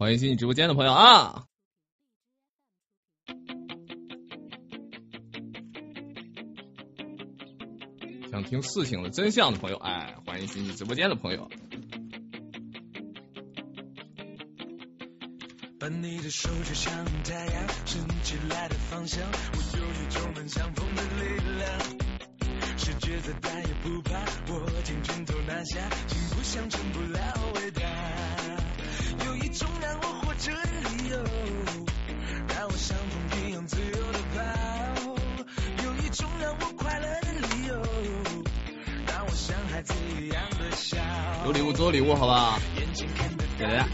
欢迎进直播间的朋友啊！想听事情的真相的朋友，哎，欢迎进直播间的朋友。把你的手就像太阳升起来的方向，我有一种能相逢的力量。世界再大也不怕，我将拳头拿下，心不想成不了伟大。有礼物，做礼物，好吧？给大家。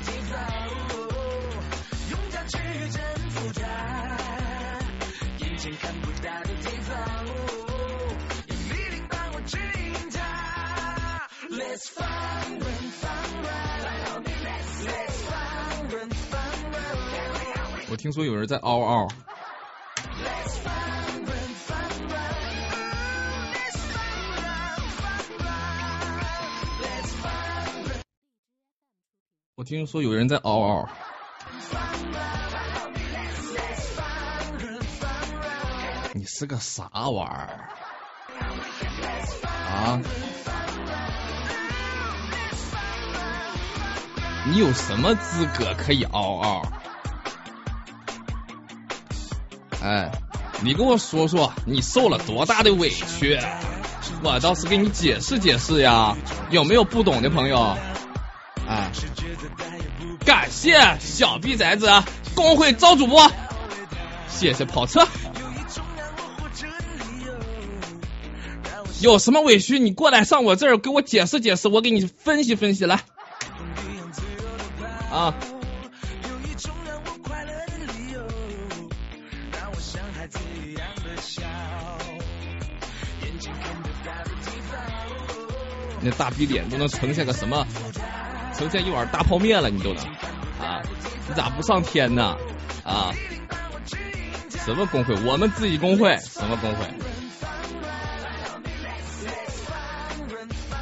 我听说有人在嗷嗷。听说有人在嗷嗷。你是个啥玩意儿？啊？你有什么资格可以嗷嗷？哎，你跟我说说，你受了多大的委屈？我倒是给你解释解释呀。有没有不懂的朋友？谢小逼崽子工会招主播，谢谢跑车。有什么委屈，你过来上我这儿给我解释解释，我给你分析分析来。啊！那大逼脸都能呈现个什么？呈现一碗大泡面了，你都能？你咋不上天呢？啊？什么工会？我们自己工会？什么工会？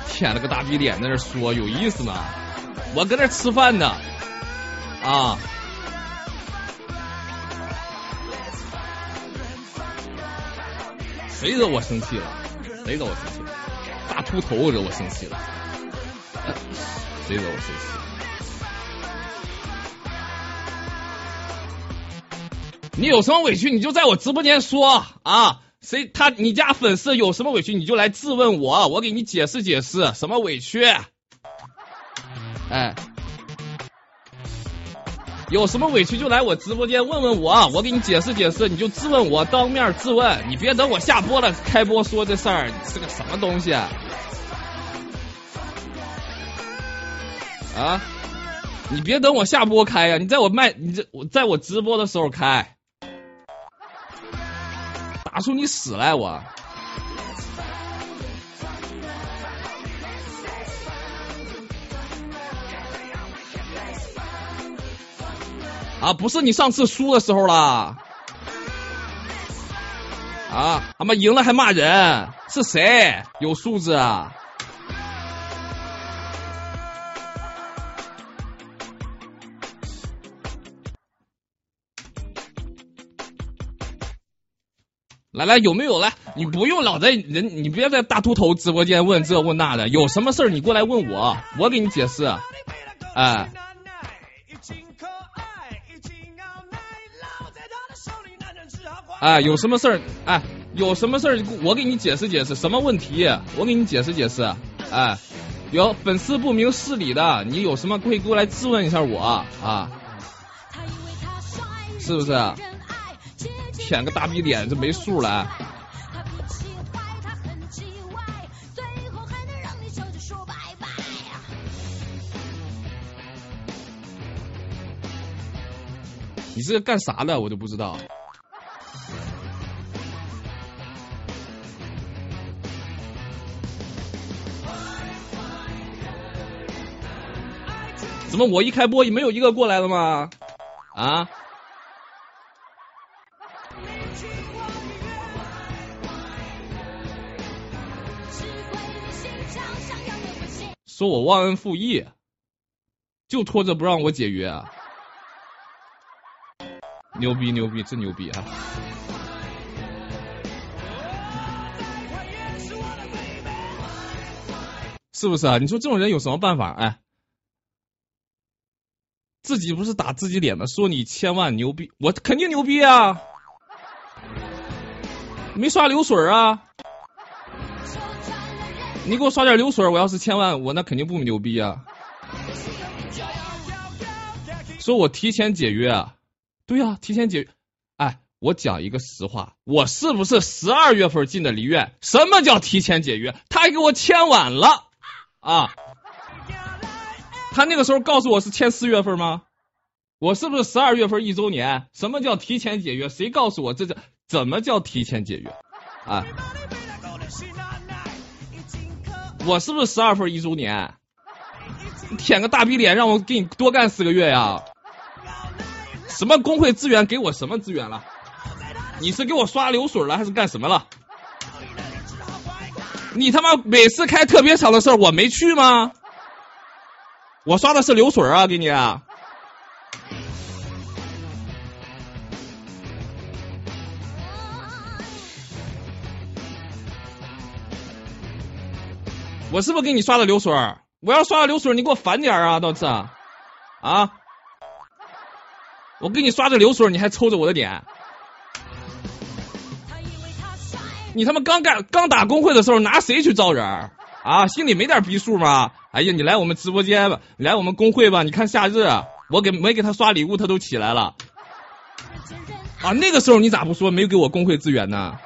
舔了个大逼脸在那说，有意思吗？我搁那吃饭呢。啊！谁惹我生气了？谁惹我生气了？大秃头惹我生气了？谁惹我生气了？你有什么委屈，你就在我直播间说啊！谁他你家粉丝有什么委屈，你就来质问我，我给你解释解释什么委屈。哎。有什么委屈就来我直播间问问我，我给你解释解释，你就质问我，当面质问，你别等我下播了开播说这事儿，你是个什么东西？啊？你别等我下播开呀，你在我卖，你这我在我直播的时候开，打出你屎来我！啊，不是你上次输的时候了，啊，他妈赢了还骂人，是谁？有素质啊！来来，有没有来？你不用老在人，你别在大秃头直播间问这问那的，有什么事儿你过来问我，我给你解释，哎。哎，有什么事儿？哎，有什么事儿？我给你解释解释，什么问题？我给你解释解释。哎，有粉丝不明事理的，你有什么可以过来质问一下我啊？是不是？舔个大逼脸，这没数了。你是个干啥的？我都不知道。怎么我一开播也没有一个过来了吗？啊？说我忘恩负义，就拖着不让我解约啊。牛逼牛逼，真牛逼啊！是不是啊？你说这种人有什么办法？哎，自己不是打自己脸吗？说你千万牛逼，我肯定牛逼啊！没刷流水啊？你给我刷点流水，我要是千万，我那肯定不牛逼啊！说我提前解约啊？对呀，提前解约。哎，我讲一个实话，我是不是十二月份进的梨院？什么叫提前解约？他还给我签晚了。啊，他那个时候告诉我是签四月份吗？我是不是十二月份一周年？什么叫提前解约？谁告诉我这叫怎么叫提前解约？啊，我是不是十二份一周年？舔个大逼脸，让我给你多干四个月呀？什么工会资源给我什么资源了？你是给我刷流水了还是干什么了？你他妈每次开特别场的事儿我没去吗？我刷的是流水啊，给你。我是不是给你刷的流水？我要刷的流水，你给我返点啊，倒是啊！我给你刷的流水，你还抽着我的脸。你他妈刚干刚打工会的时候，拿谁去招人啊？心里没点逼数吗？哎呀，你来我们直播间吧，来我们工会吧。你看夏日，我给没给他刷礼物，他都起来了。啊，那个时候你咋不说没给我工会资源呢？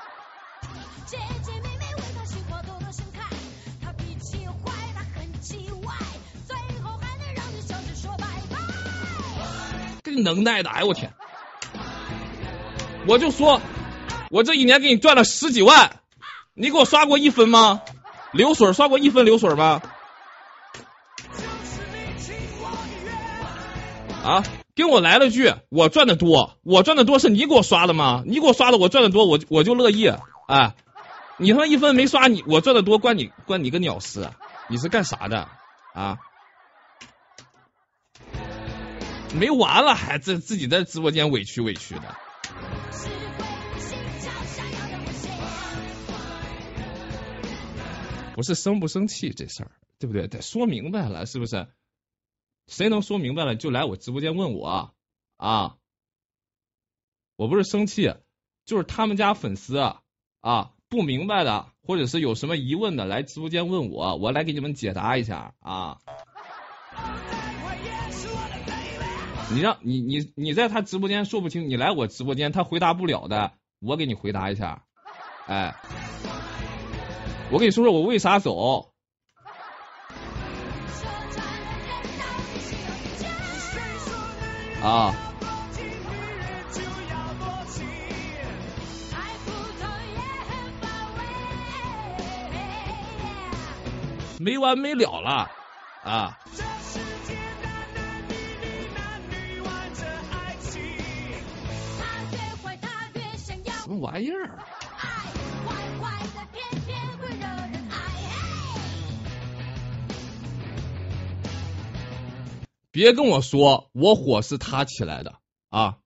能耐的，哎我天！我就说。我这一年给你赚了十几万，你给我刷过一分吗？流水刷过一分流水吗？啊，跟我来了句，我赚的多，我赚的多是你给我刷的吗？你给我刷的，我赚的多，我我就乐意。哎，你他妈一分没刷，你我赚的多，关你关你个鸟事？你是干啥的啊？没完了，还自自己在直播间委屈委屈的。不是生不生气这事儿，对不对？得说明白了，是不是？谁能说明白了，就来我直播间问我啊！我不是生气，就是他们家粉丝啊不明白的，或者是有什么疑问的，来直播间问我，我来给你们解答一下啊！你让你你你在他直播间说不清，你来我直播间，他回答不了的，我给你回答一下，哎。我跟你说说我为啥走啊？没完没了了啊！玩意儿？别跟我说我火是他起来的啊！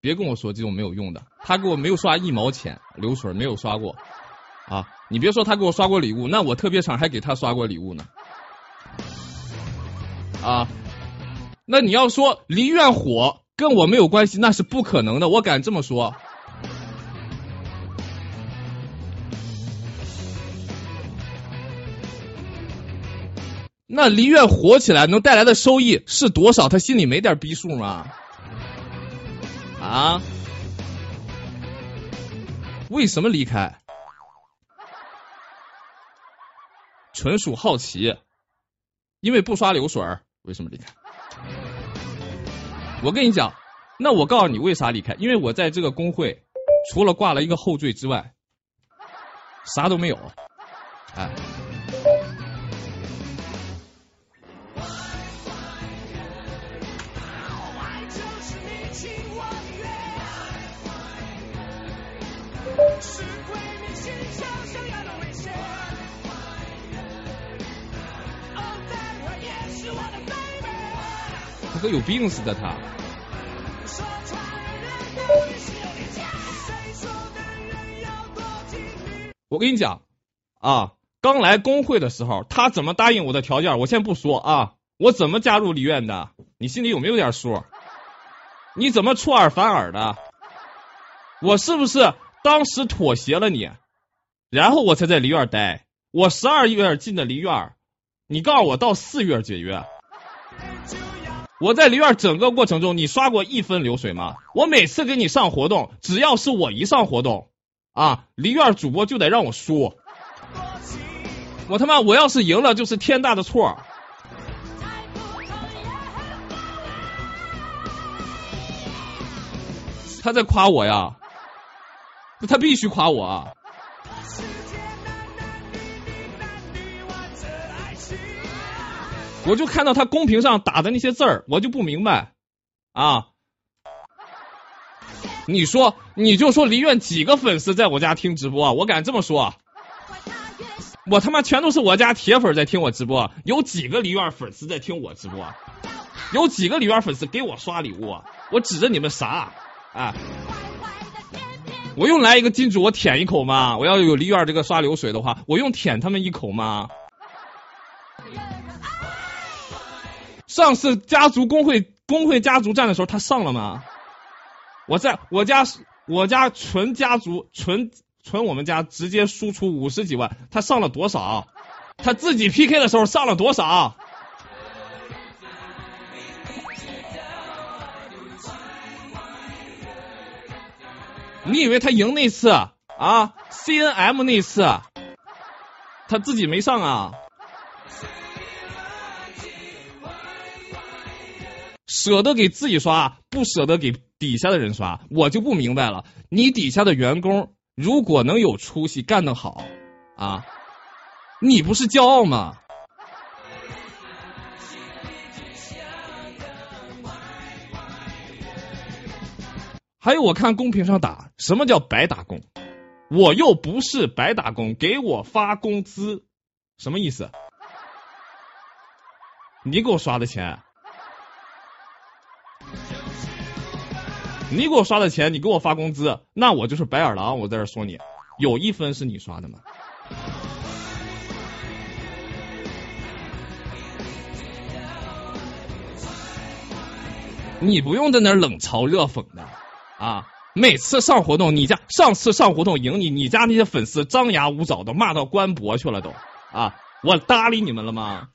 别跟我说这种没有用的，他给我没有刷一毛钱流水，没有刷过啊！你别说他给我刷过礼物，那我特别场还给他刷过礼物呢啊！那你要说离院火跟我没有关系，那是不可能的，我敢这么说。那梨院火起来能带来的收益是多少？他心里没点逼数吗？啊？为什么离开？纯属好奇。因为不刷流水为什么离开？我跟你讲，那我告诉你为啥离开？因为我在这个工会，除了挂了一个后缀之外，啥都没有。哎。和有病似的他。我跟你讲啊刚来工会的时候他怎么答应我的条件我先不说啊我怎么加入离院的你心里有没有点数？你怎么出尔反尔的？我是不是当时妥协了你？然后我才在离院待我十二月进的离院你告诉我到四月解约。我在梨院整个过程中，你刷过一分流水吗？我每次给你上活动，只要是我一上活动，啊，梨院主播就得让我输。我他妈我要是赢了，就是天大的错。他在夸我呀。他必须夸我，啊！我就看到他公屏上打的那些字儿，我就不明白啊！你说，你就说梨院几个粉丝在我家听直播？我敢这么说，我他妈全都是我家铁粉在听我直播。有几个梨院粉丝在听我直播？有几个梨院粉丝给我刷礼物？我指着你们啥？啊？我用来一个金主，我舔一口吗？我要有梨院这个刷流水的话，我用舔他们一口吗？上次家族工会工会家族战的时候，他上了吗？我在我家我家纯家族纯纯我们家直接输出五十几万，他上了多少？他自己 PK 的时候上了多少？你以为他赢那次啊？CNM 那次，他自己没上啊？舍得给自己刷，不舍得给底下的人刷，我就不明白了。你底下的员工如果能有出息，干得好啊，你不是骄傲吗？还有我看公屏上打，什么叫白打工？我又不是白打工，给我发工资，什么意思？你给我刷的钱，你给我刷的钱，你给我发工资，那我就是白眼狼。我在这说你，有一分是你刷的吗？你不用在那冷嘲热讽的。啊！每次上活动，你家上次上活动赢你，你家那些粉丝张牙舞爪的骂到官博去了都啊！我搭理你们了吗？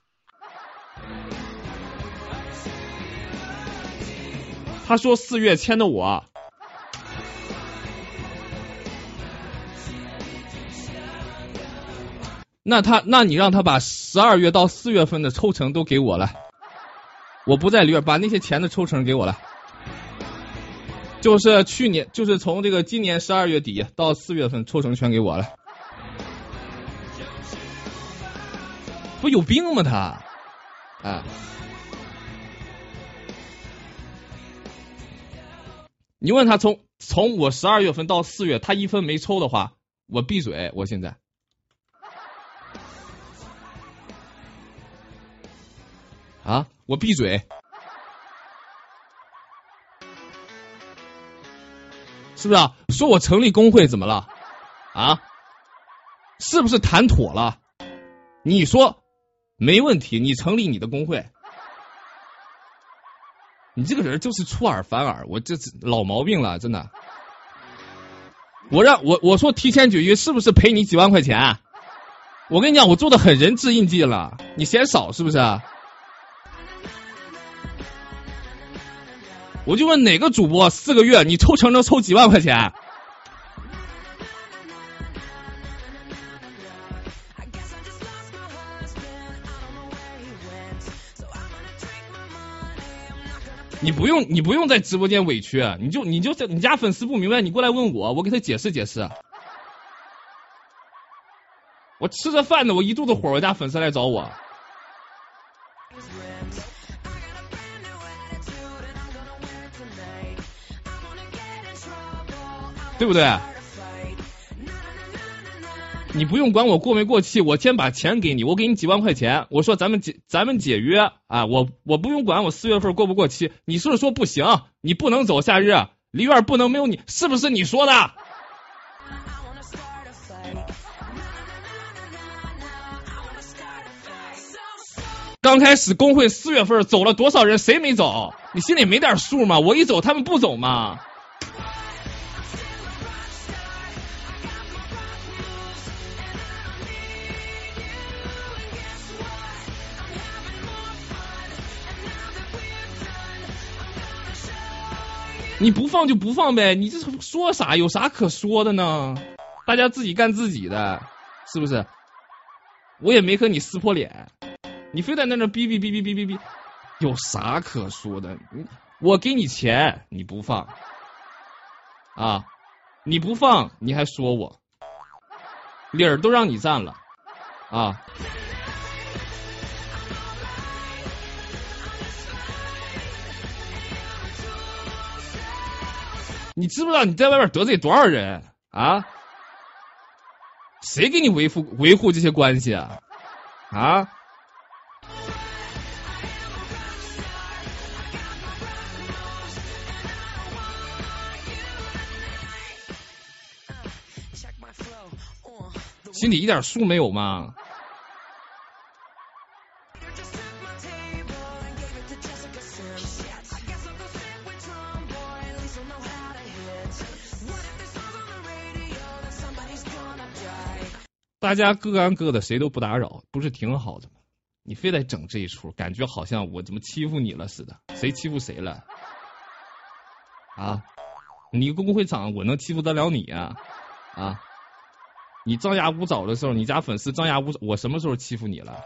他说四月签的我，那他那你让他把十二月到四月份的抽成都给我了，我不在里边，把那些钱的抽成给我了。就是去年，就是从这个今年十二月底到四月份，抽成全给我了。不有病吗他？啊！你问他从从我十二月份到四月，他一分没抽的话，我闭嘴。我现在啊，我闭嘴。是不是啊说我成立工会怎么了啊？是不是谈妥了？你说没问题，你成立你的工会。你这个人就是出尔反尔，我这是老毛病了，真的。我让我我说提前解约是不是赔你几万块钱？我跟你讲，我做的很人质印记了，你嫌少是不是？我就问哪个主播四个月你抽成能抽几万块钱？你不用你不用在直播间委屈，你就你就在你家粉丝不明白，你过来问我，我给他解释解释。我吃着饭呢，我一肚子火，我家粉丝来找我。对不对？你不用管我过没过期我先把钱给你我给你几万块钱。我说咱们解咱们解约啊我我不用管我四月份过不过期你是不是说不行你不能走夏日梨园不能没有你是不是你说的？刚开始工会四月份走了多少人谁没走？你心里没点数吗？我一走他们不走吗？你不放就不放呗，你这说啥？有啥可说的呢？大家自己干自己的，是不是？我也没和你撕破脸，你非在那那哔哔哔哔哔哔哔，有啥可说的？我给你钱你不放啊？你不放你还说我理儿都让你占了啊？你知不知道你在外边得罪多少人啊？谁给你维护维护这些关系啊？啊？心里一点数没有吗？大家各干各的，谁都不打扰，不是挺好的吗？你非得整这一出，感觉好像我怎么欺负你了似的？谁欺负谁了？啊？你工会长，我能欺负得了你啊？啊？你张牙舞爪的时候，你家粉丝张牙舞爪，我什么时候欺负你了？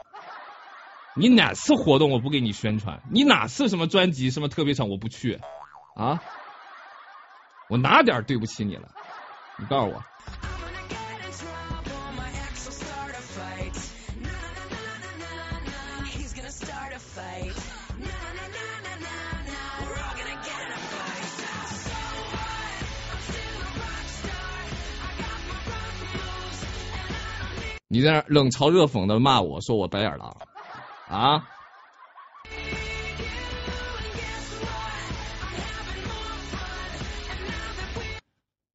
你哪次活动我不给你宣传？你哪次什么专辑什么特别场我不去？啊？我哪点对不起你了？你告诉我。你在那冷嘲热讽的骂我说我白眼狼啊！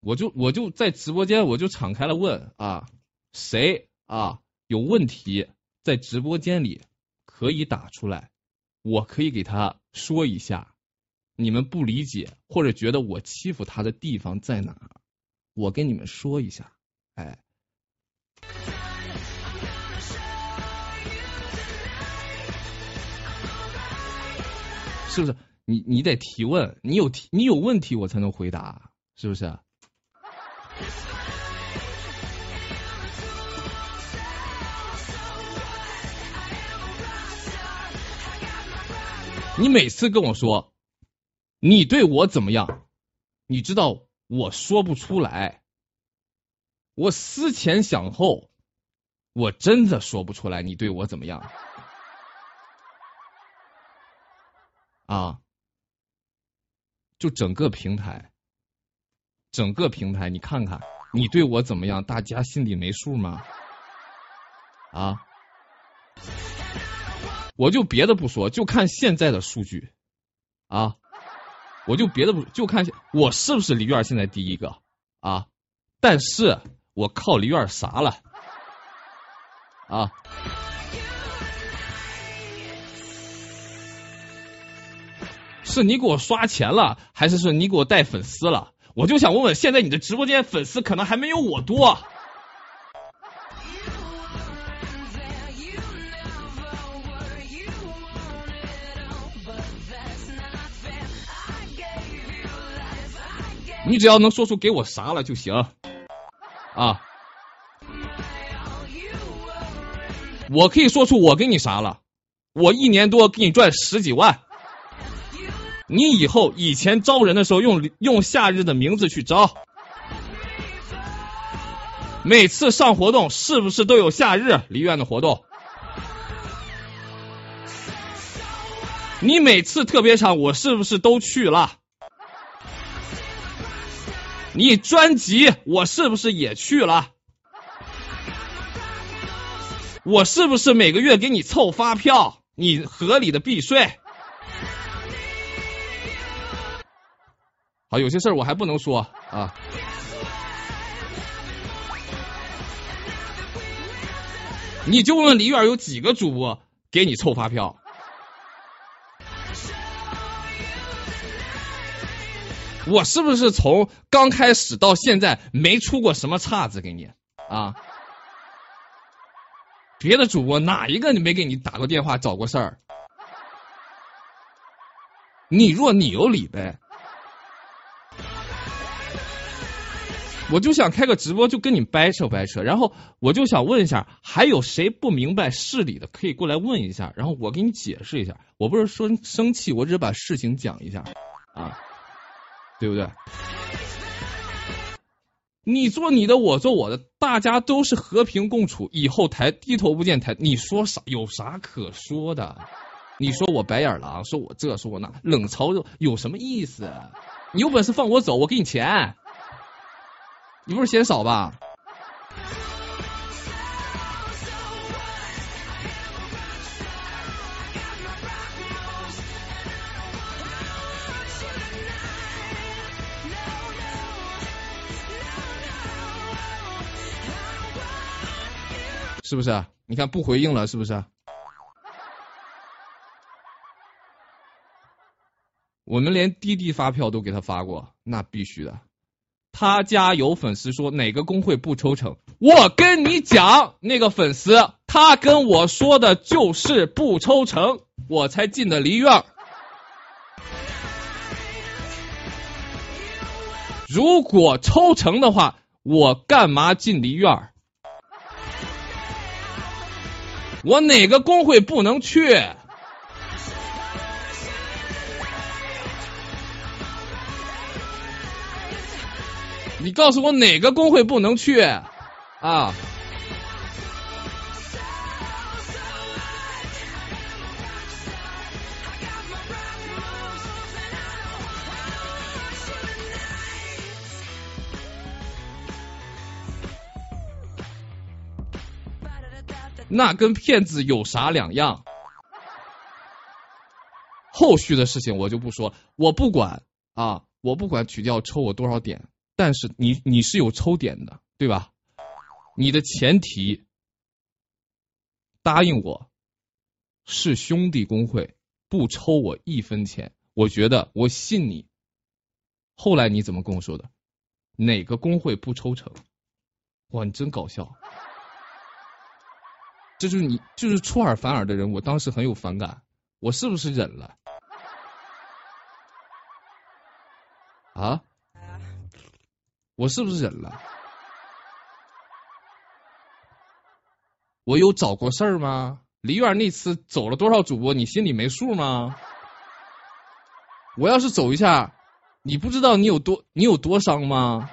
我就我就在直播间我就敞开了问啊，谁啊有问题在直播间里可以打出来，我可以给他说一下，你们不理解或者觉得我欺负他的地方在哪，我跟你们说一下，哎。是不是？你你得提问，你有提你有问题，我才能回答，是不是？你每次跟我说你对我怎么样，你知道我说不出来，我思前想后，我真的说不出来你对我怎么样。啊，就整个平台，整个平台，你看看，你对我怎么样？大家心里没数吗？啊，我就别的不说，就看现在的数据啊，我就别的不，就看我是不是梨院现在第一个啊？但是我靠梨院啥了？啊？是你给我刷钱了，还是是你给我带粉丝了？我就想问问，现在你的直播间粉丝可能还没有我多。你只要能说出给我啥了就行啊！我可以说出我给你啥了，我一年多给你赚十几万。你以后以前招人的时候用用夏日的名字去招，每次上活动是不是都有夏日离院的活动？你每次特别场我是不是都去了？你专辑我是不是也去了？我是不是每个月给你凑发票？你合理的避税？好，有些事儿我还不能说啊。你就问梨园有几个主播给你凑发票。我是不是从刚开始到现在没出过什么岔子给你啊？别的主播哪一个没给你打过电话找过事儿？你若你有理呗。我就想开个直播，就跟你掰扯掰扯，然后我就想问一下，还有谁不明白事理的，可以过来问一下，然后我给你解释一下。我不是说生气，我只是把事情讲一下啊，对不对？你做你的，我做我的，大家都是和平共处，以后抬低头不见抬，你说啥？有啥可说的？你说我白眼狼，说我这，说我那，冷嘲热，有什么意思？你有本事放我走，我给你钱。你不是嫌少吧？是不是？你看不回应了，是不是？我们连滴滴发票都给他发过，那必须的。他家有粉丝说哪个工会不抽成？我跟你讲，那个粉丝他跟我说的就是不抽成，我才进的梨院。如果抽成的话，我干嘛进梨院？我哪个工会不能去？你告诉我哪个工会不能去啊？那跟骗子有啥两样？后续的事情我就不说，我不管啊，我不管曲调抽我多少点。但是你你是有抽点的，对吧？你的前提答应我是兄弟工会，不抽我一分钱。我觉得我信你。后来你怎么跟我说的？哪个工会不抽成？哇，你真搞笑！这就是你，就是出尔反尔的人。我当时很有反感，我是不是忍了？啊？我是不是忍了？我有找过事儿吗？梨园那次走了多少主播，你心里没数吗？我要是走一下，你不知道你有多你有多伤吗？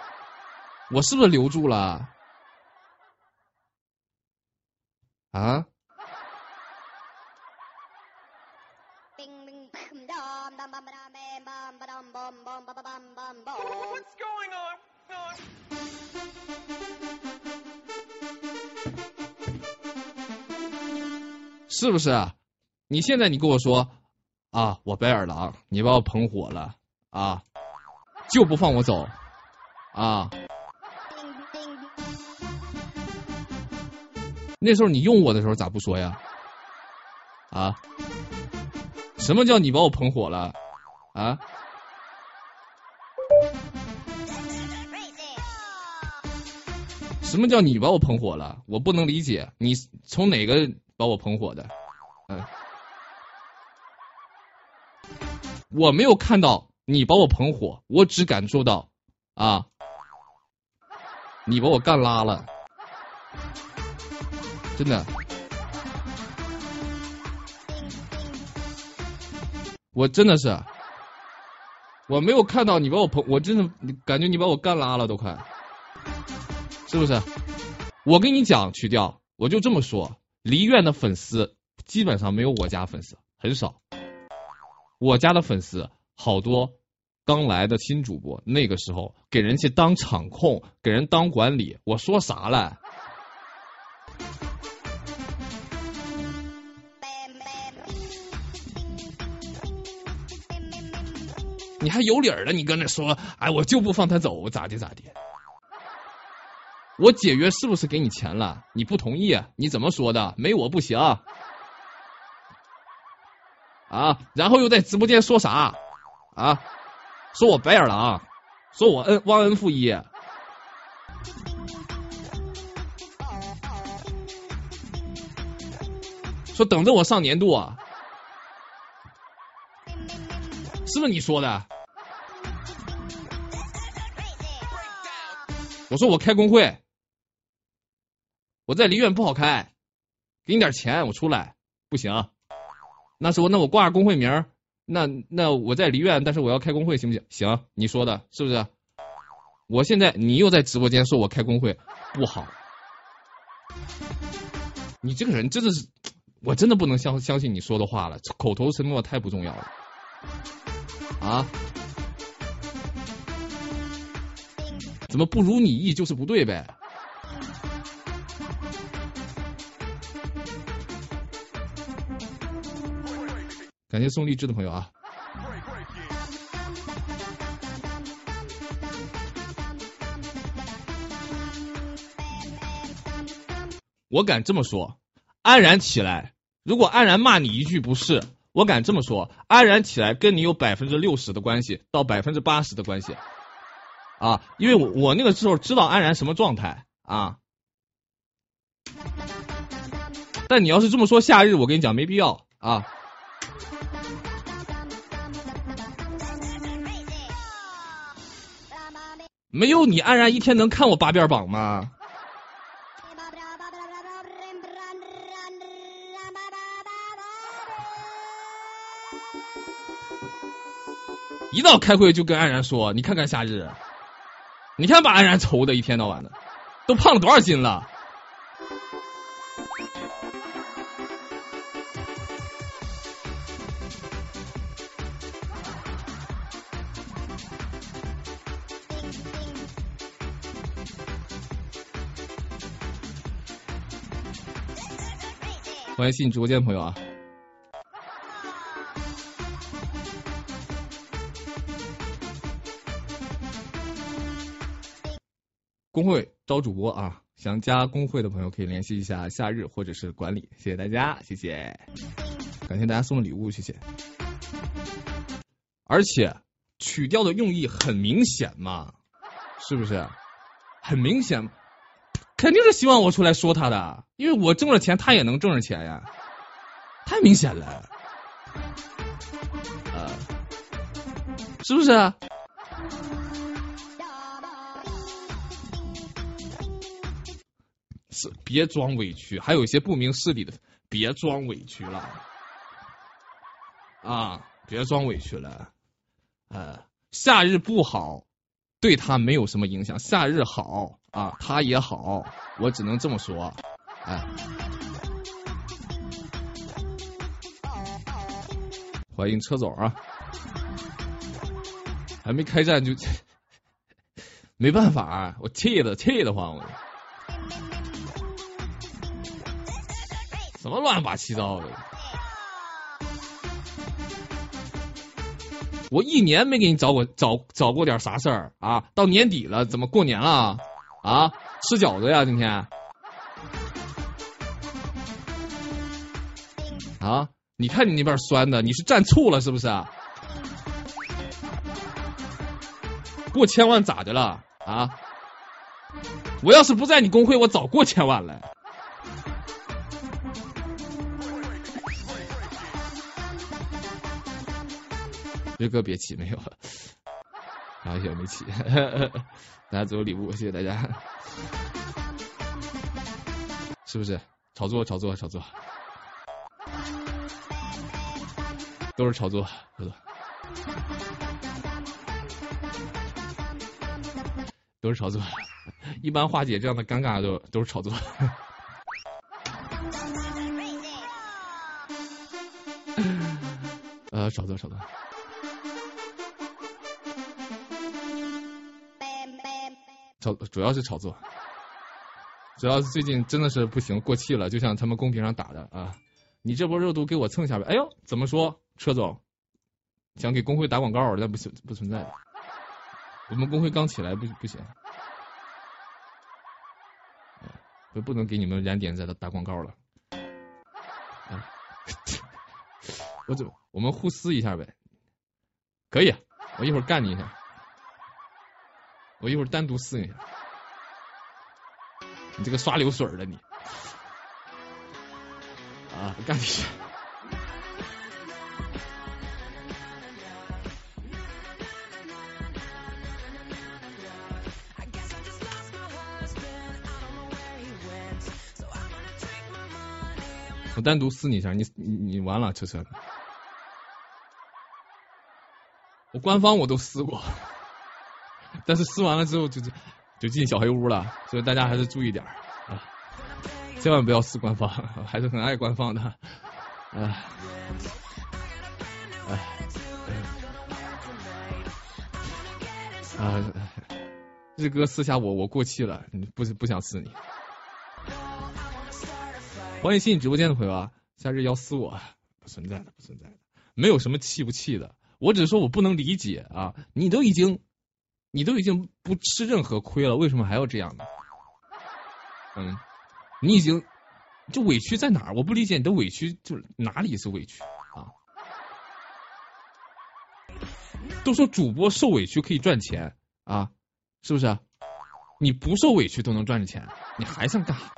我是不是留住了？啊？是不是？你现在你跟我说啊，我白眼狼，你把我捧火了啊，就不放我走啊？那时候你用我的时候咋不说呀？啊？什么叫你把我捧火了啊？什么叫你把我捧火了？我不能理解，你从哪个？把我捧火的，嗯，我没有看到你把我捧火，我只感受到啊，你把我干拉了，真的，我真的是，我没有看到你把我捧，我真的感觉你把我干拉了都快，是不是？我跟你讲曲调，我就这么说。梨院的粉丝基本上没有我家粉丝，很少。我家的粉丝好多刚来的新主播，那个时候给人去当场控，给人当管理，我说啥了？你还有理儿了？你搁那说，哎，我就不放他走，咋地咋地？我解约是不是给你钱了？你不同意？你怎么说的？没我不行。啊，然后又在直播间说啥啊？说我白眼狼，说我恩忘恩负义。说等着我上年度啊，是不是你说的？我说我开工会，我在梨园不好开，给你点钱我出来不行。那说那我挂工会名那那我在梨园，但是我要开工会行不行？行，你说的是不是？我现在你又在直播间说我开工会不好，你这个人真的是。我真的不能相相信你说的话了，口头承诺太不重要了啊！怎么不如你意就是不对呗？感谢送荔枝的朋友啊！我敢这么说，安然起来。如果安然骂你一句不是，我敢这么说，安然起来跟你有百分之六十的关系，到百分之八十的关系啊，因为我我那个时候知道安然什么状态啊。但你要是这么说夏日，我跟你讲没必要啊。没有你安然一天能看我八遍榜吗？一到开会就跟安然说：“你看看夏日，你看把安然愁的一天到晚的，都胖了多少斤了？”欢迎新直播间的朋友啊！工会招主播啊，想加工会的朋友可以联系一下夏日或者是管理，谢谢大家，谢谢，感谢大家送的礼物，谢谢。而且曲调的用意很明显嘛，是不是？很明显，肯定是希望我出来说他的，因为我挣了钱，他也能挣着钱呀，太明显了，啊，是不是？别装委屈，还有一些不明事理的，别装委屈了啊！别装委屈了，呃，夏日不好，对他没有什么影响。夏日好啊，他也好，我只能这么说，哎。欢迎车总啊，还没开战就 没办法，我气的气的慌我。什么乱八七糟的！我一年没给你找过找找过点啥事儿啊？到年底了，怎么过年了啊？吃饺子呀？今天啊？你看你那边酸的，你是蘸醋了是不是？过千万咋的了啊？我要是不在你工会，我早过千万了。这歌别起，没有，好像没起，大家都有礼物，谢谢大家，是不是？炒作，炒作，炒作，都是炒作，都是，都是炒作，一般化解这样的尴尬都都是炒作，呃，炒作，炒作。炒主要是炒作，主要是最近真的是不行，过气了，就像他们公屏上打的啊！你这波热度给我蹭一下呗，哎呦，怎么说？车总想给工会打广告，那不存不存在的。我们工会刚起来，不不行，我不能给你们燃点在这打广告了。我不是，我们互撕一下呗，可以，我一会儿干你一下，我一会儿单独撕一下，你这个刷流水的你，啊，干你。我单独撕你一下，你你你完了，车车。我官方我都撕过，但是撕完了之后就就就进小黑屋了，所以大家还是注意点啊，千万不要撕官方，还是很爱官方的，啊，哎，啊，日哥私下我我过气了，不不想撕你。欢迎新进直播间的朋友啊！夏日要撕我，不存在的，不存在的，没有什么气不气的。我只是说我不能理解啊！你都已经，你都已经不吃任何亏了，为什么还要这样呢？嗯，你已经就委屈在哪儿？我不理解你的委屈，就哪里是委屈啊？都说主播受委屈可以赚钱啊，是不是？你不受委屈都能赚着钱，你还想干啥？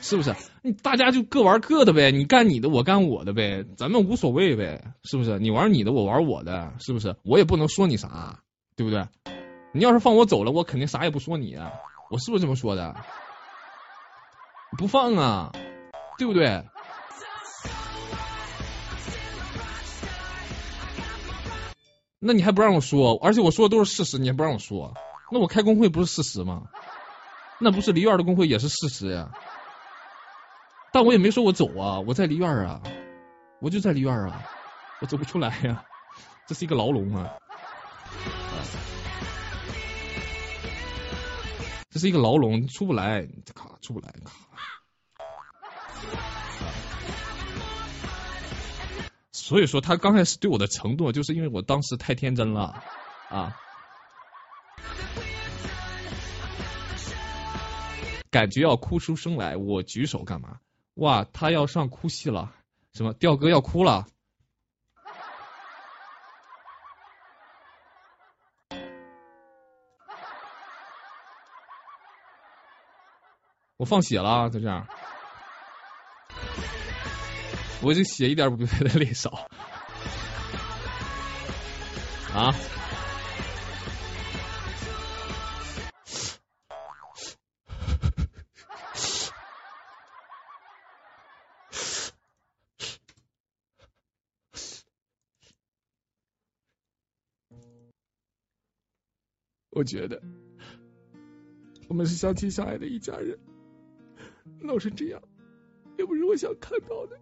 是不是？大家就各玩各的呗，你干你的，我干我的呗，咱们无所谓呗，是不是？你玩你的，我玩我的，是不是？我也不能说你啥，对不对？你要是放我走了，我肯定啥也不说你，我是不是这么说的？不放啊，对不对？那你还不让我说，而且我说的都是事实，你还不让我说，那我开工会不是事实吗？那不是梨园的工会也是事实呀。但我也没说我走啊，我在梨院啊，我就在梨院啊，我走不出来呀，这是一个牢笼啊，这是一个牢笼，出不来，卡出不来，卡。所以说他刚开始对我的承诺，就是因为我当时太天真了啊，感觉要哭出声来，我举手干嘛？哇，他要上哭戏了，什么调哥要哭了？我放血了，就这样，我这血一点不比他的泪少啊。我觉得我们是相亲相爱的一家人，闹成这样也不是我想看到的。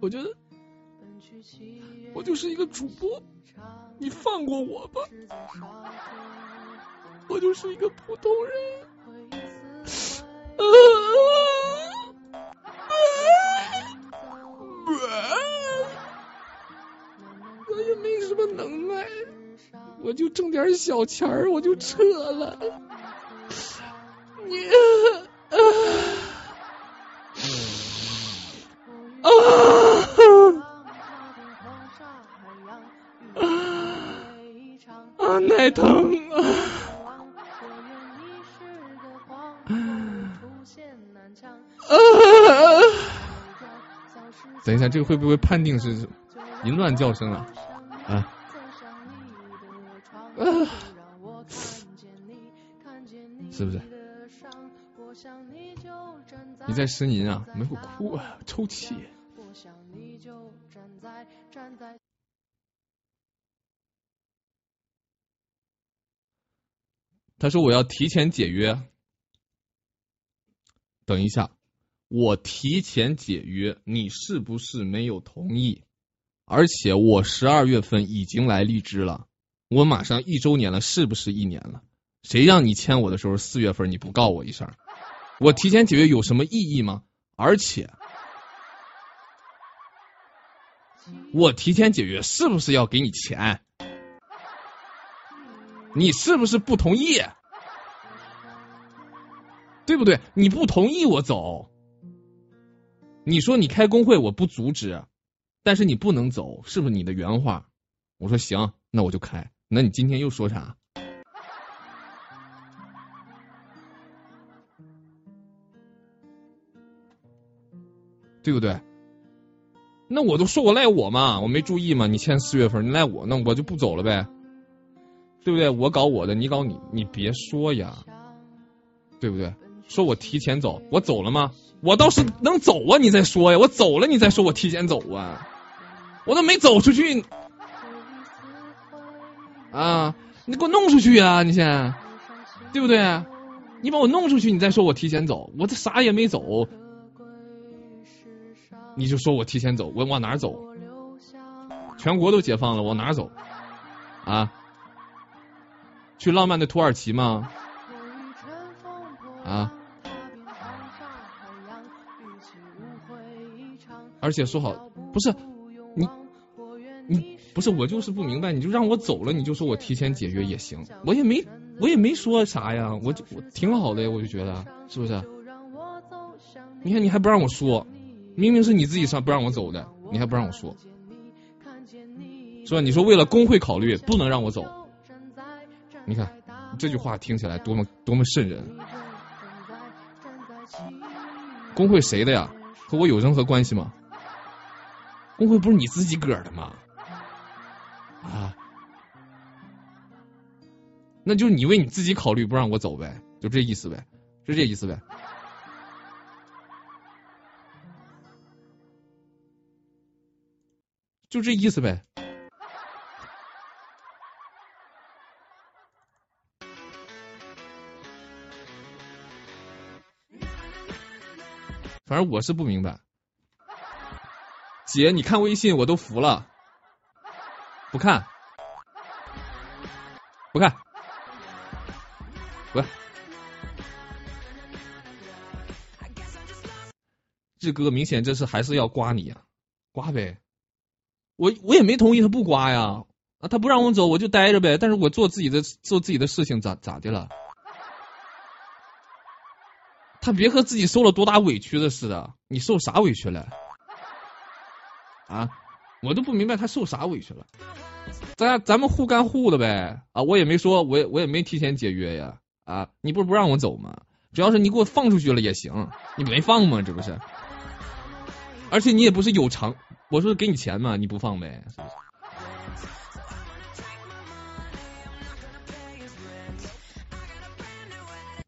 我觉得我就是一个主播，你放过我吧，我就是一个普通人。我就挣点小钱儿，我就撤了。你啊啊啊！奶疼啊！啊！等一下，这个会不会判定是淫乱叫声啊？啊！是不是？你在呻吟啊？没有哭啊？抽泣。他说我要提前解约。等一下，我提前解约，你是不是没有同意？而且我十二月份已经来荔枝了。我马上一周年了，是不是一年了？谁让你签我的时候四月份你不告我一声？我提前解约有什么意义吗？而且我提前解约是不是要给你钱？你是不是不同意？对不对？你不同意我走，你说你开工会我不阻止，但是你不能走，是不是你的原话？我说行，那我就开。那你今天又说啥？对不对？那我都说我赖我嘛，我没注意嘛。你签四月份，你赖我，那我就不走了呗，对不对？我搞我的，你搞你，你别说呀，对不对？说我提前走，我走了吗？我倒是能走啊，你再说呀，我走了你再说我提前走啊，我都没走出去啊，你给我弄出去呀，你先，对不对？你把我弄出去，你再说我提前走，我这啥也没走。你就说我提前走，我往哪走？全国都解放了，往哪走？啊？去浪漫的土耳其吗？啊？而且说好，不是你，你不是我就是不明白，你就让我走了，你就说我提前解约也行，我也没我也没说啥呀，我就我挺好的呀，我就觉得是不是？你看你还不让我说。明明是你自己上不让我走的，你还不让我说，是吧？你说为了工会考虑，不能让我走。你看这句话听起来多么多么瘆人。工会谁的呀？和我有任何关系吗？工会不是你自己个儿的吗？啊？那就是你为你自己考虑，不让我走呗，就这意思呗，就这意思呗。就这意思呗。反正我是不明白。姐，你看微信我都服了。不看，不看，不。志哥，明显这是还是要刮你呀，刮呗。我我也没同意他不刮呀，啊他不让我走我就待着呗，但是我做自己的做自己的事情咋咋的了？他别和自己受了多大委屈的似的，你受啥委屈了？啊，我都不明白他受啥委屈了。咱咱们互干互的呗，啊我也没说，我也我也没提前解约呀，啊你不是不让我走吗？主要是你给我放出去了也行，你没放吗？这不是？而且你也不是有偿。我说给你钱嘛，你不放呗？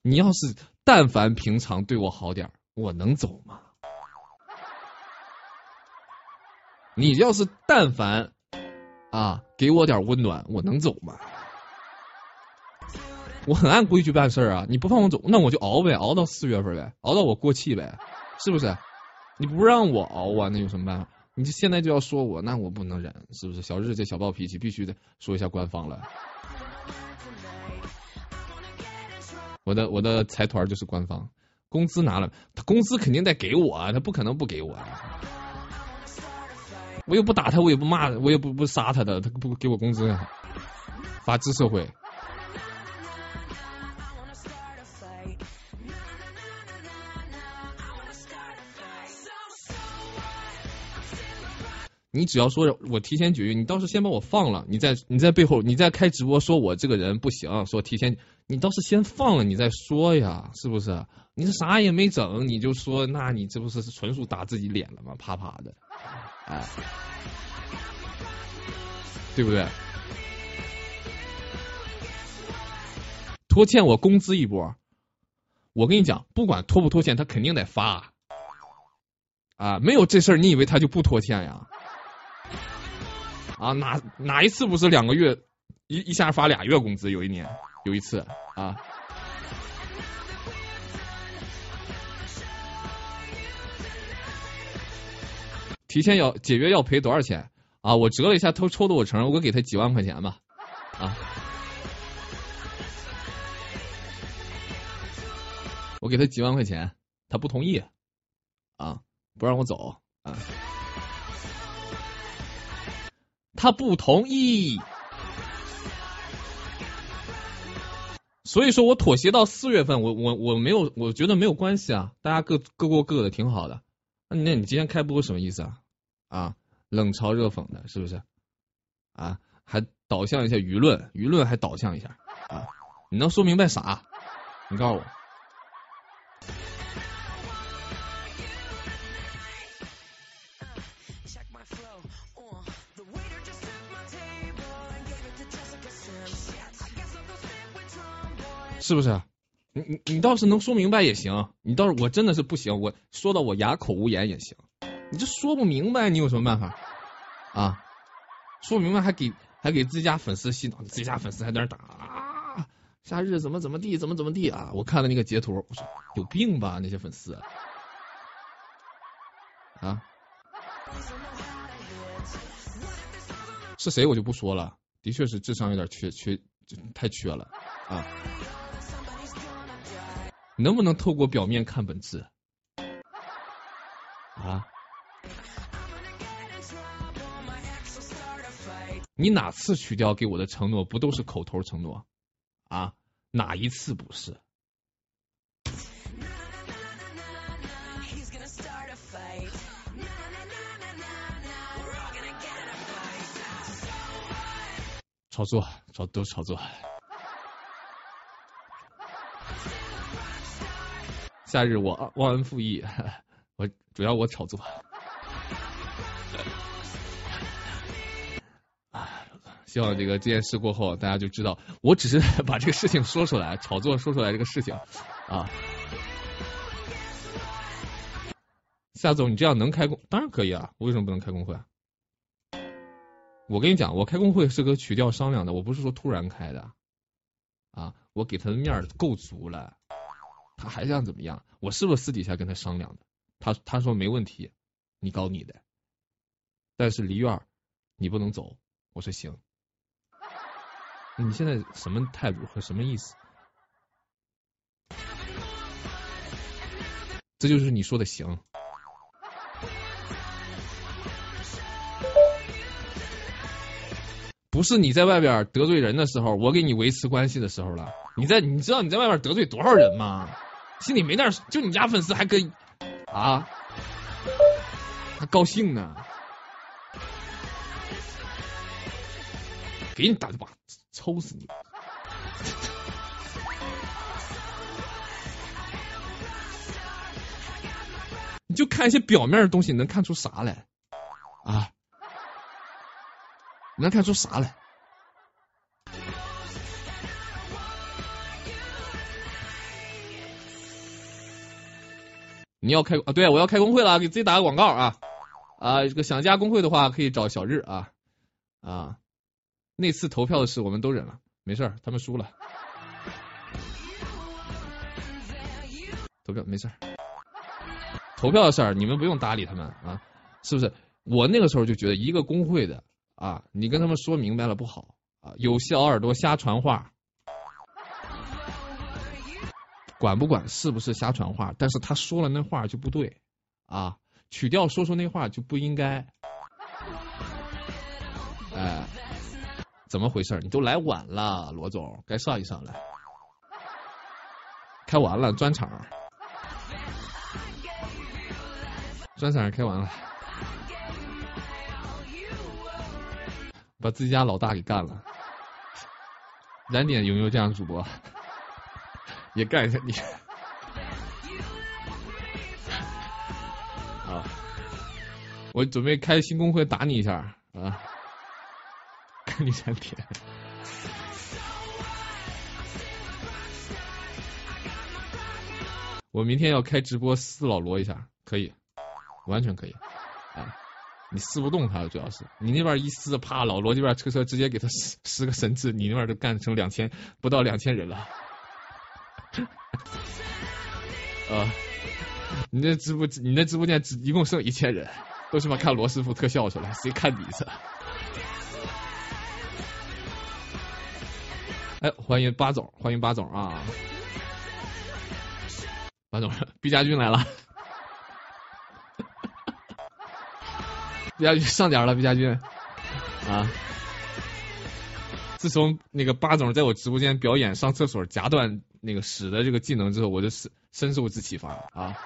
你要是但凡平常对我好点我能走吗？你要是但凡啊给我点温暖，我能走吗？我很按规矩办事啊！你不放我走，那我就熬呗，熬到四月份呗，熬到我过气呗，是不是？你不让我熬啊，那有什么办法？你现在就要说我，那我不能忍，是不是？小日这小暴脾气，必须得说一下官方了。我的我的财团就是官方，工资拿了，他工资肯定得给我，他不可能不给我。我又不打他，我也不骂，我也不不杀他的，他不给我工资，法治社会。你只要说我提前解约，你倒是先把我放了，你在你在背后你在开直播说我这个人不行，说提前，你倒是先放了，你再说呀，是不是？你这啥也没整，你就说，那你这不是纯属打自己脸了吗？啪啪的，哎，对不对？拖欠我工资一波，我跟你讲，不管拖不拖欠，他肯定得发啊！没有这事儿，你以为他就不拖欠呀？啊，哪哪一次不是两个月一一下发俩月工资？有一年有一次啊，提前要解约要赔多少钱啊？我折了一下，他抽的我承认，我给他几万块钱吧啊，我给他几万块钱，他不同意啊，不让我走啊。他不同意。所以说我妥协到四月份，我我我没有，我觉得没有关系啊，大家各各过各的挺好的。那那你今天开播什么意思啊？啊，冷嘲热讽的，是不是？啊，还导向一下舆论，舆论还导向一下啊？你能说明白啥？你告诉我。是不是？你你你倒是能说明白也行，你倒是我真的是不行，我说到我哑口无言也行。你这说不明白，你有什么办法啊？说不明白还给还给自家粉丝洗脑，自家粉丝还在那打啊，夏日怎么怎么地，怎么怎么地啊？我看了那个截图，我说有病吧那些粉丝啊？是谁我就不说了，的确是智商有点缺缺，太缺了啊。能不能透过表面看本质？啊？你哪次取掉给我的承诺不都是口头承诺？啊？哪一次不是？炒作，炒都炒作。夏日我忘恩负义，我主要我炒作。啊，希望这个这件事过后，大家就知道，我只是 把这个事情说出来，炒作说出来这个事情啊。夏总，你这样能开工？当然可以啊，我为什么不能开工会啊？我跟你讲，我开工会是和曲调商量的，我不是说突然开的啊，我给他的面够足了。他还想怎么样？我是不是私底下跟他商量的？他他说没问题，你搞你的。但是梨院你不能走。我说行。你现在什么态度和什么意思？这就是你说的行。不是你在外边得罪人的时候，我给你维持关系的时候了。你在你知道你在外边得罪多少人吗？心里没点就你家粉丝还跟啊，还高兴呢，给你打一把，抽死你！你就看一些表面的东西，能看出啥来啊？能看出啥来？你要开啊？对，我要开工会了，给自己打个广告啊啊！这个想加工会的话，可以找小日啊啊！那次投票的事我们都忍了，没事，他们输了。投票没事，投票的事儿你们不用搭理他们啊，是不是？我那个时候就觉得一个工会的啊，你跟他们说明白了不好啊，有小耳朵瞎传话。管不管是不是瞎传话，但是他说了那话就不对啊，曲调说出那话就不应该，哎，怎么回事？你都来晚了，罗总，该上一上来。开完了专场，专场开完了，把自己家老大给干了。燃点有没有这样的主播？也干一下你 啊！我准备开新工会打你一下啊！看你三天。我明天要开直播撕老罗一下，可以，完全可以。啊，你撕不动他，主要是你那边一撕，啪，老罗这边车车直接给他撕撕个神智，你那边都干成两千不到两千人了。啊！你那直播，你那直播间只一共剩一千人，都是妈看罗师傅特效去了，谁看你去？哎，欢迎八总，欢迎八总啊！八总，毕家军来了，毕家军上点了，毕家军啊！自从那个巴总在我直播间表演上厕所夹断那个屎的这个技能之后，我就是深受之启发啊！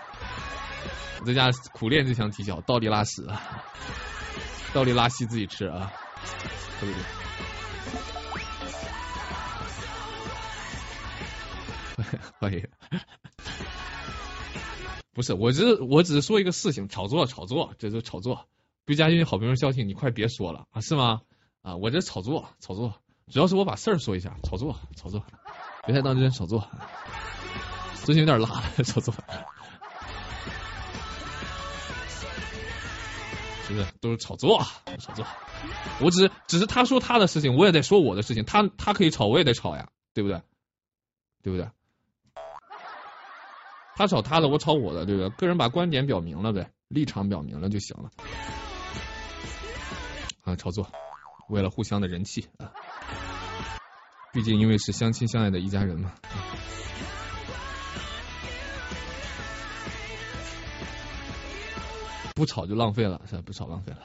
我在家苦练这项技巧，倒立拉屎，倒立拉稀自己吃啊！对不对？欢迎。不是，我只我只是说一个事情，炒作炒作，这是炒作。毕加军好朋友消息，你快别说了啊，是吗？啊，我这炒作炒作，主要是我把事儿说一下，炒作炒作，别太当真，炒作。最近有点拉了，炒作。是不是都是炒作？炒作。我只是只是他说他的事情，我也得说我的事情。他他可以炒，我也得炒呀，对不对？对不对？他炒他的，我炒我的，对不对？个人把观点表明了呗，立场表明了就行了。啊，炒作，为了互相的人气啊，毕竟因为是相亲相爱的一家人嘛。不炒就浪费了，是？不炒浪费了，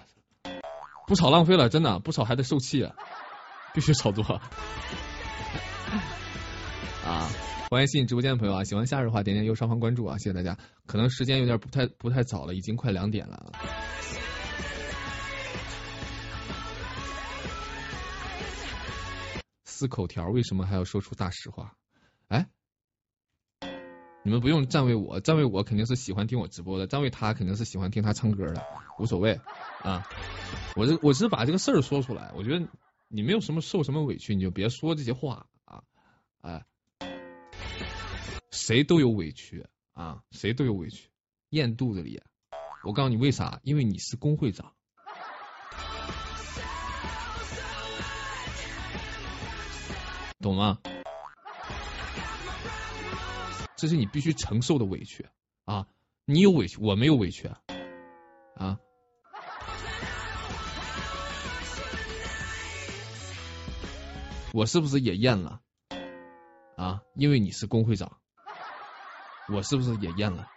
不炒浪费了，真的不炒还得受气，必须炒作。啊。欢迎新进直播间的朋友啊！喜欢夏日的话，点点右上方关注啊！谢谢大家。可能时间有点不太不太早了，已经快两点了。撕口条为什么还要说出大实话？哎，你们不用站位我，站位我肯定是喜欢听我直播的，站位他肯定是喜欢听他唱歌的，无所谓啊。我这我只是把这个事儿说出来，我觉得你没有什么受什么委屈，你就别说这些话啊，哎。谁都有委屈啊，谁都有委屈，咽肚子里。我告诉你为啥？因为你是工会长，懂吗？这是你必须承受的委屈啊！你有委屈，我没有委屈啊！我是不是也咽了啊？因为你是工会长。我是不是也咽了？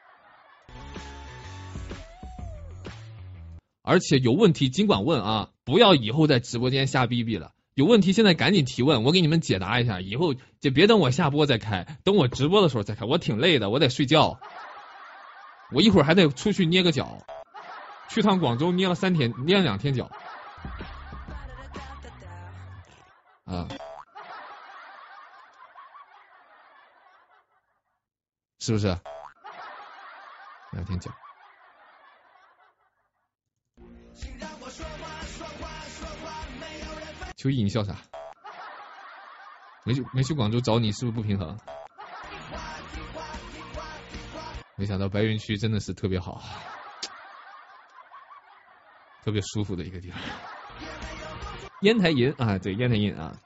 而且有问题尽管问啊，不要以后在直播间瞎逼逼了。有问题现在赶紧提问，我给你们解答一下。以后就别等我下播再开，等我直播的时候再开。我挺累的，我得睡觉。我一会儿还得出去捏个脚，去趟广州捏了三天，捏了两天脚。啊。是不是？两天讲。秋意，你笑啥？没去没去广州找你，是不是不平衡？没想到白云区真的是特别好，特别舒服的一个地方。烟台银啊，对，烟台银啊。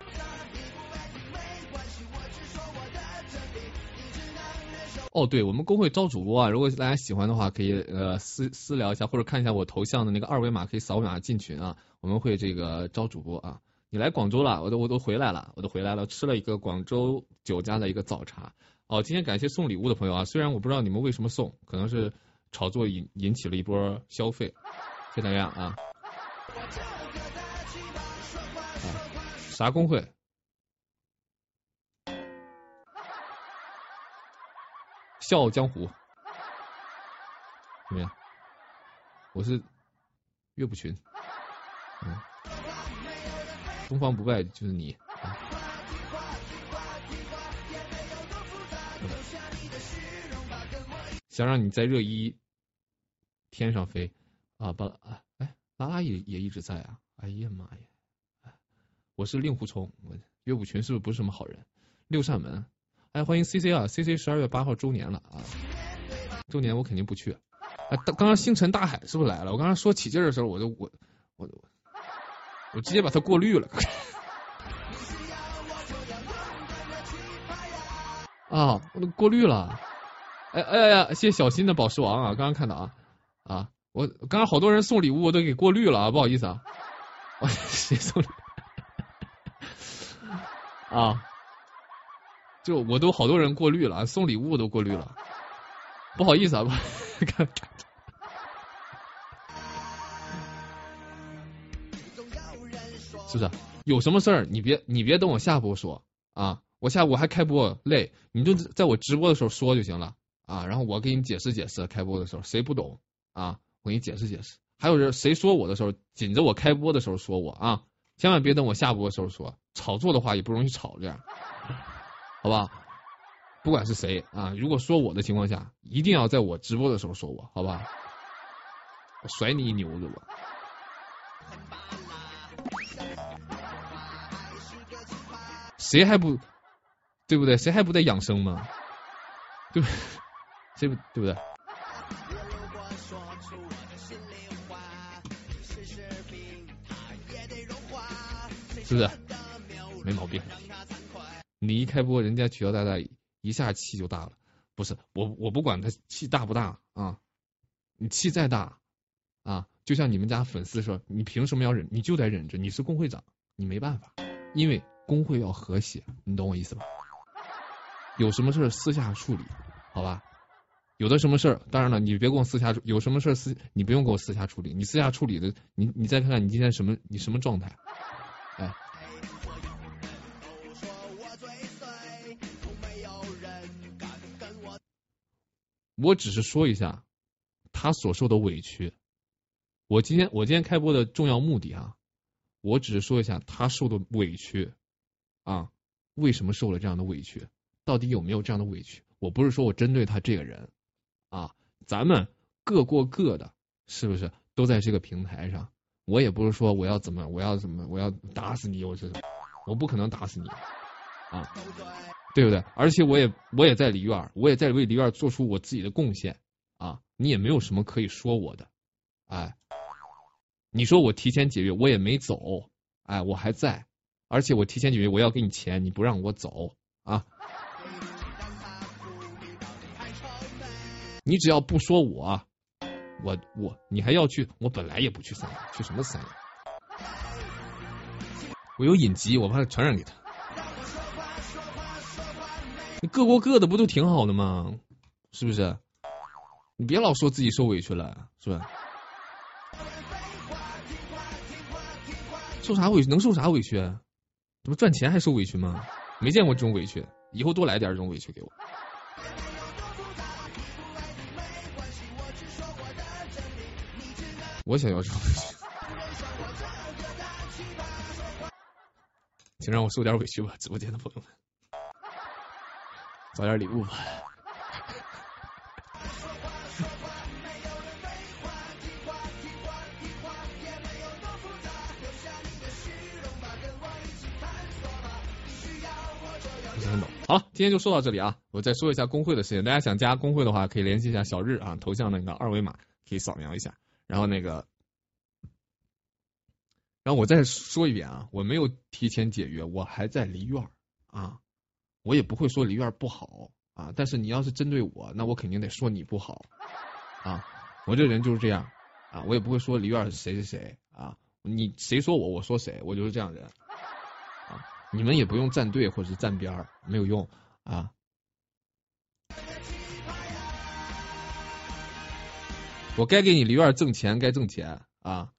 哦，对，我们公会招主播啊，如果大家喜欢的话，可以呃私私聊一下，或者看一下我头像的那个二维码，可以扫码进群啊。我们会这个招主播啊。你来广州了，我都我都回来了，我都回来了，吃了一个广州酒家的一个早茶。哦，今天感谢送礼物的朋友啊，虽然我不知道你们为什么送，可能是炒作引引起了一波消费，谢谢大家啊。啥工会？笑傲江湖，怎么样？我是岳不群，嗯，东方不败就是你。想让你在热依天上飞啊！巴啊，哎，拉拉也也一直在啊！哎呀妈呀！我是令狐冲，我岳不群是不是不是什么好人？六扇门。哎，欢迎 C C 啊！C C 十二月八号周年了啊！周年我肯定不去。啊，刚刚星辰大海是不是来了？我刚刚说起劲的时候，我就我我我我直接把它过滤了。啊，我都过滤了。哎哎呀，谢谢小新的宝石王啊！刚刚看到啊啊，我刚刚好多人送礼物，我都给过滤了啊，不好意思啊。谁送礼？啊。就我都好多人过滤了，送礼物都过滤了，不好意思啊，不是不是？有什么事儿你别你别等我下播说啊，我下播还开播累，你就在我直播的时候说就行了啊，然后我给你解释解释，开播的时候谁不懂啊，我给你解释解释。还有人谁说我的时候，紧着我开播的时候说我啊，千万别等我下播的时候说，炒作的话也不容易炒这样，好吧？不管是谁啊，如果说我的情况下，一定要在我直播的时候说我，好吧？我甩你一牛子吧！谁还不对不对？谁还不得养生吗？对不？谁不对不对？是不是？没毛病。你一开播，人家取消大大一下气就大了。不是我，我不管他气大不大啊，你气再大啊，就像你们家粉丝说，你凭什么要忍？你就得忍着，你是工会长，你没办法，因为工会要和谐，你懂我意思吧？有什么事私下处理，好吧？有的什么事儿，当然了，你别跟我私下，有什么事私，你不用跟我私下处理，你私下处理的，你你再看看你今天什么，你什么状态？哎，我只是说一下他所受的委屈。我今天我今天开播的重要目的啊，我只是说一下他受的委屈啊，为什么受了这样的委屈？到底有没有这样的委屈？我不是说我针对他这个人啊，咱们各过各的，是不是都在这个平台上？我也不是说我要怎么，我要怎么，我要打死你，我是我不可能打死你啊，对不对？而且我也我也在梨院，我也在为梨院做出我自己的贡献啊，你也没有什么可以说我的，哎，你说我提前解约，我也没走，哎，我还在，而且我提前解约，我要给你钱，你不让我走啊，你只要不说我。我我你还要去？我本来也不去三亚，去什么三亚？我有隐疾，我怕传染给他。你各过各的，不都挺好的吗？是不是？你别老说自己受委屈了，是吧？受啥委屈？能受啥委屈？这不赚钱还受委屈吗？没见过这种委屈，以后多来点这种委屈给我。我想要这种委屈，请让我受点委屈吧，直播间的朋友们，找点礼物吧。不是很懂。好，今天就说到这里啊！我再说一下工会的事情，大家想加工会的话，可以联系一下小日啊，头像那个二维码可以扫描一下。然后那个，然后我再说一遍啊，我没有提前解约，我还在梨院啊，我也不会说梨院不好啊，但是你要是针对我，那我肯定得说你不好啊，我这人就是这样啊，我也不会说梨院是谁谁谁啊，你谁说我，我说谁，我就是这样人，你们也不用站队或者是站边儿，没有用啊。我该给你梨院挣钱，该挣钱啊！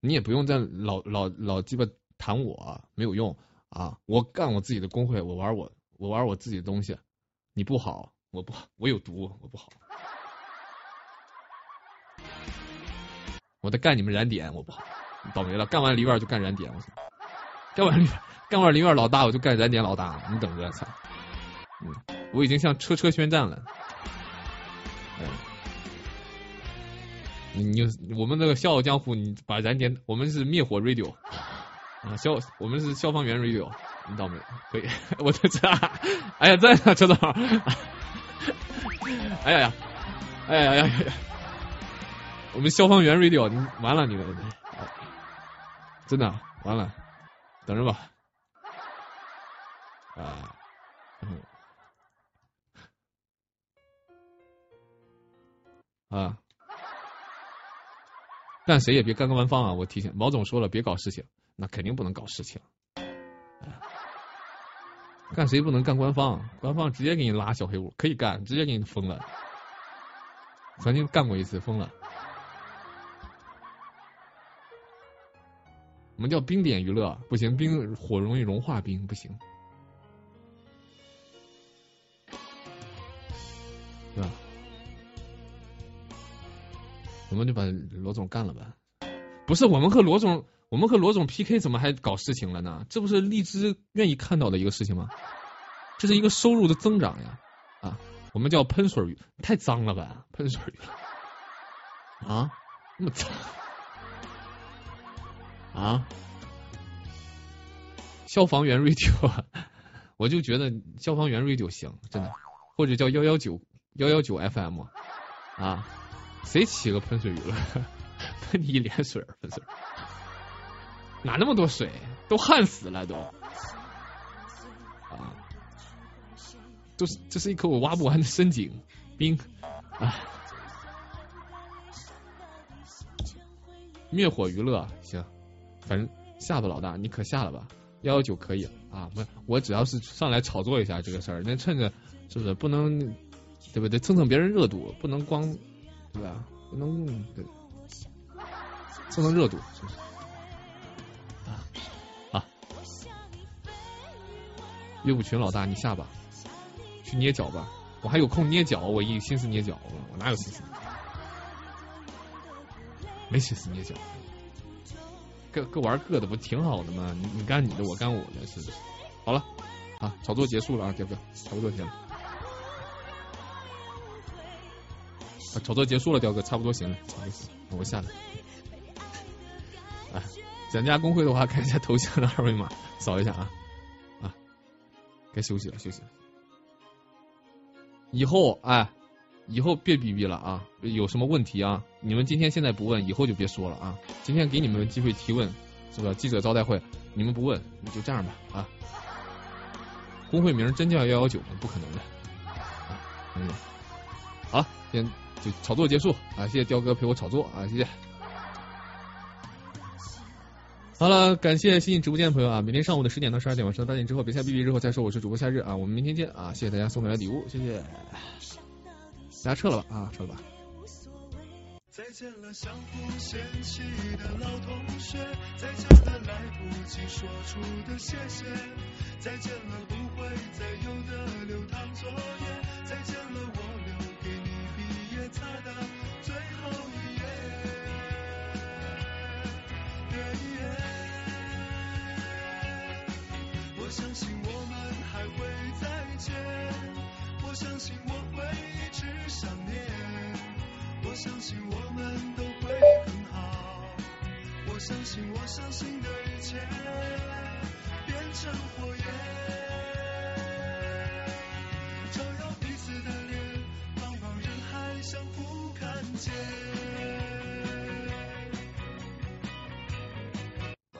你也不用再老老老鸡巴谈我，没有用啊！我干我自己的工会，我玩我我玩我自己的东西，你不好，我不好，我有毒，我不好。我在干你们燃点，我不好，倒霉了！干完梨院就干燃点，我操！干完干完梨院老大，我就干燃点老大，你等着，操！嗯，我已经向车车宣战了。你你我们那个笑傲江湖，你把燃点，我们是灭火 radio 啊消，我们是消防员 radio，你倒霉，可以，我在这，哎呀在呢，车总，哎呀呀，哎呀呀呀呀，我们消防员 radio，你完了你，真的完了，等着吧，啊，嗯啊。干谁也别干官方啊！我提醒毛总说了，别搞事情，那肯定不能搞事情。干谁不能干官方？官方直接给你拉小黑屋，可以干，直接给你封了。曾经干过一次，封了。们叫冰点娱乐，不行，冰火容易融化冰，不行，对吧？我们就把罗总干了吧。不是，我们和罗总，我们和罗总 PK，怎么还搞事情了呢？这不是荔枝愿意看到的一个事情吗？这是一个收入的增长呀！啊，我们叫喷水鱼，太脏了吧？喷水鱼啊，那么脏啊！消防员 radio，我就觉得消防员 radio 行，真的，或者叫幺幺九幺幺九 FM 啊，谁起个喷水鱼了？喷你一脸水，喷水，哪那么多水？都旱死了都啊！都是这是一口我挖不完的深井冰啊！灭火娱乐行，反正吓到老大，你可下了吧？幺幺九可以啊，不，我只要是上来炒作一下这个事儿，那趁着是不是不能对不对？蹭蹭别人热度，不能光对吧？不能对。蹭蹭热度，是不是？啊啊！乐舞群老大，你下吧，去捏脚吧。我还有空捏脚，我一心思捏脚，我哪有心思？没心思捏脚，各各玩各的，不挺好的吗？你你干你的，我干我的，是不是？好了，啊，炒作结束了啊，彪哥，差不多行了。啊，炒作结束了，彪哥，差不多行了，不好意思，我下来。想加工会的话，看一下头像的二维码，扫一下啊啊！该休息了，休息了。以后哎，以后别逼逼了啊！有什么问题啊？你们今天现在不问，以后就别说了啊！今天给你们机会提问，是吧？记者招待会，你们不问，你就这样吧啊！工会名真叫幺幺九吗？不可能的。嗯，好，先就炒作结束啊！谢谢雕哥陪我炒作啊！谢谢。好了，感谢新进直播间的朋友啊！明天上午的十点到十二点，晚上八点之后，别下 B B 之后再说。我是主播夏日啊，我们明天见啊！谢谢大家送来的礼物，谢谢。大家撤了吧啊，撤了吧。再见了，相互嫌弃的老同学，再见了，来不及说出的谢谢，再见了，不会再有的流淌作业，再见了，我留给你毕业册的最后一页。我相信我们还会再见，我相信我会，我相信我们都会很好，我相信我相信的一切变成火焰，照耀彼此的脸，茫茫人海相互看见。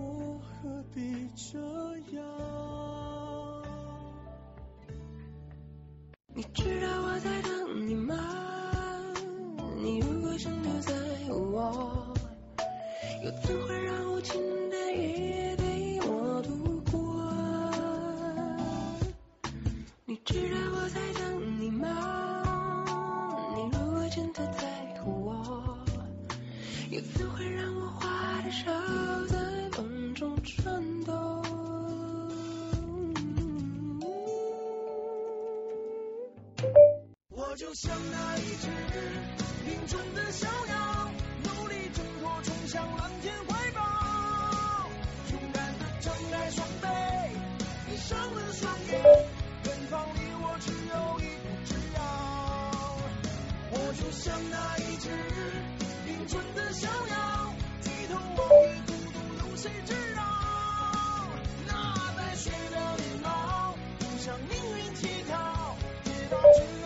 我何必这样？你知道我在等你吗？你如果真的在乎我，又怎会让无情的夜陪我度过？你知道我在等你吗？你如果真的在乎我，又怎会让我花的手？我就像那一只林中的小鸟，努力挣脱，冲向蓝天怀抱，勇敢的张开双臂，闭上了双眼，远方离我只有一步之遥。我就像那一只迎春的小鸟，低头望月孤独，有谁知道？让命运乞讨直到去